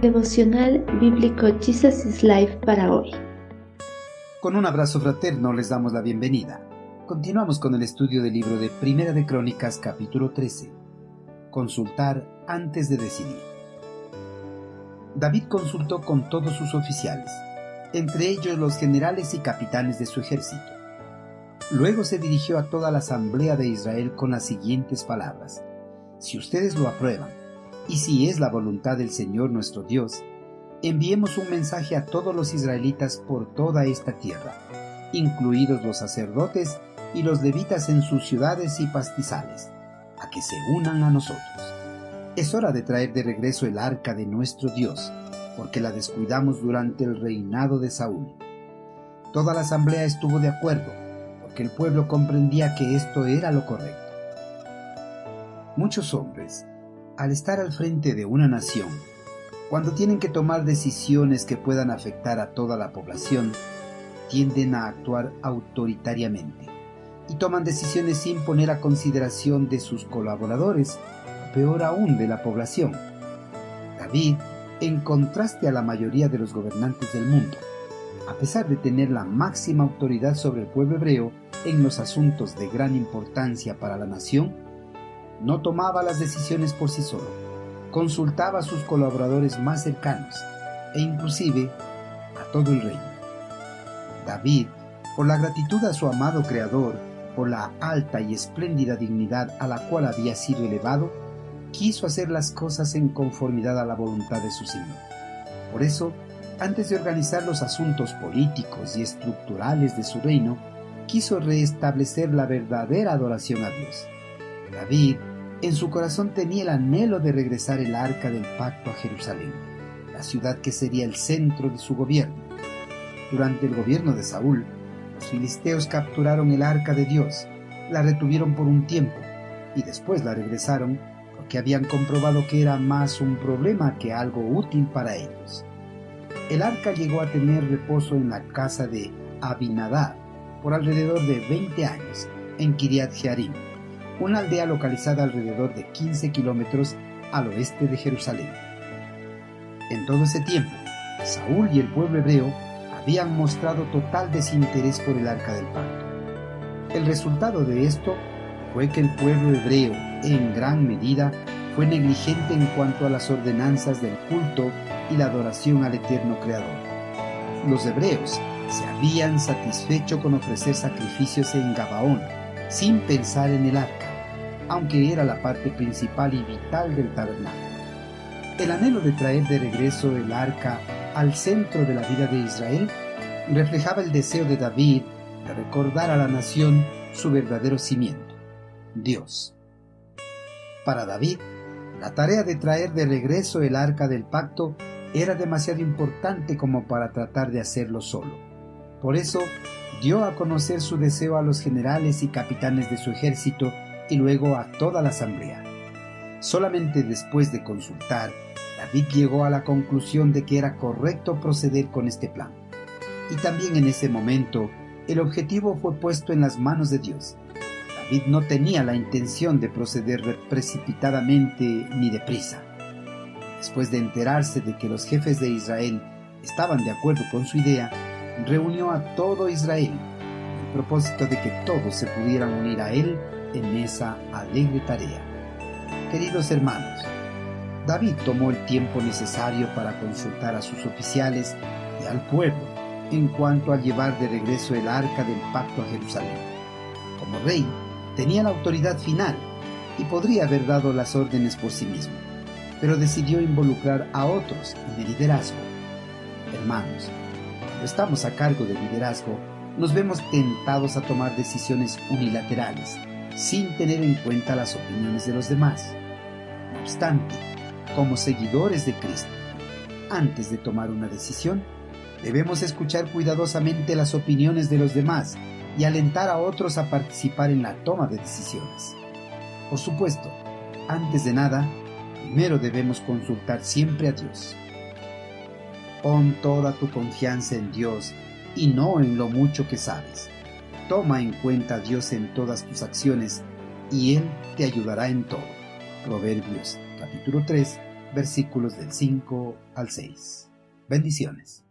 Devocional Bíblico Jesus is Life para hoy. Con un abrazo fraterno les damos la bienvenida. Continuamos con el estudio del libro de Primera de Crónicas capítulo 13. Consultar antes de decidir. David consultó con todos sus oficiales, entre ellos los generales y capitanes de su ejército. Luego se dirigió a toda la asamblea de Israel con las siguientes palabras. Si ustedes lo aprueban, y si es la voluntad del Señor nuestro Dios, enviemos un mensaje a todos los israelitas por toda esta tierra, incluidos los sacerdotes y los levitas en sus ciudades y pastizales, a que se unan a nosotros. Es hora de traer de regreso el arca de nuestro Dios, porque la descuidamos durante el reinado de Saúl. Toda la asamblea estuvo de acuerdo, porque el pueblo comprendía que esto era lo correcto. Muchos hombres al estar al frente de una nación, cuando tienen que tomar decisiones que puedan afectar a toda la población, tienden a actuar autoritariamente y toman decisiones sin poner a consideración de sus colaboradores, peor aún de la población. David, en contraste a la mayoría de los gobernantes del mundo, a pesar de tener la máxima autoridad sobre el pueblo hebreo en los asuntos de gran importancia para la nación, no tomaba las decisiones por sí solo, consultaba a sus colaboradores más cercanos e inclusive a todo el reino. David, por la gratitud a su amado Creador, por la alta y espléndida dignidad a la cual había sido elevado, quiso hacer las cosas en conformidad a la voluntad de su Señor. Por eso, antes de organizar los asuntos políticos y estructurales de su reino, quiso restablecer la verdadera adoración a Dios. David en su corazón tenía el anhelo de regresar el arca del pacto a Jerusalén, la ciudad que sería el centro de su gobierno. Durante el gobierno de Saúl, los filisteos capturaron el arca de Dios, la retuvieron por un tiempo y después la regresaron porque habían comprobado que era más un problema que algo útil para ellos. El arca llegó a tener reposo en la casa de Abinadab por alrededor de 20 años en Kiriat Jearim una aldea localizada alrededor de 15 kilómetros al oeste de Jerusalén. En todo ese tiempo, Saúl y el pueblo hebreo habían mostrado total desinterés por el arca del pacto. El resultado de esto fue que el pueblo hebreo, en gran medida, fue negligente en cuanto a las ordenanzas del culto y la adoración al eterno Creador. Los hebreos se habían satisfecho con ofrecer sacrificios en Gabaón, sin pensar en el arca aunque era la parte principal y vital del tabernáculo. El anhelo de traer de regreso el arca al centro de la vida de Israel reflejaba el deseo de David de recordar a la nación su verdadero cimiento, Dios. Para David, la tarea de traer de regreso el arca del pacto era demasiado importante como para tratar de hacerlo solo. Por eso, dio a conocer su deseo a los generales y capitanes de su ejército y luego a toda la asamblea. Solamente después de consultar, David llegó a la conclusión de que era correcto proceder con este plan. Y también en ese momento, el objetivo fue puesto en las manos de Dios. David no tenía la intención de proceder precipitadamente ni deprisa. Después de enterarse de que los jefes de Israel estaban de acuerdo con su idea, reunió a todo Israel, con el propósito de que todos se pudieran unir a él en esa alegre tarea. Queridos hermanos, David tomó el tiempo necesario para consultar a sus oficiales y al pueblo en cuanto a llevar de regreso el arca del pacto a Jerusalén. Como rey, tenía la autoridad final y podría haber dado las órdenes por sí mismo, pero decidió involucrar a otros en el liderazgo. Hermanos, cuando estamos a cargo del liderazgo, nos vemos tentados a tomar decisiones unilaterales sin tener en cuenta las opiniones de los demás. No obstante, como seguidores de Cristo, antes de tomar una decisión, debemos escuchar cuidadosamente las opiniones de los demás y alentar a otros a participar en la toma de decisiones. Por supuesto, antes de nada, primero debemos consultar siempre a Dios. Pon toda tu confianza en Dios y no en lo mucho que sabes. Toma en cuenta a Dios en todas tus acciones y Él te ayudará en todo. Proverbios capítulo 3, versículos del 5 al 6. Bendiciones.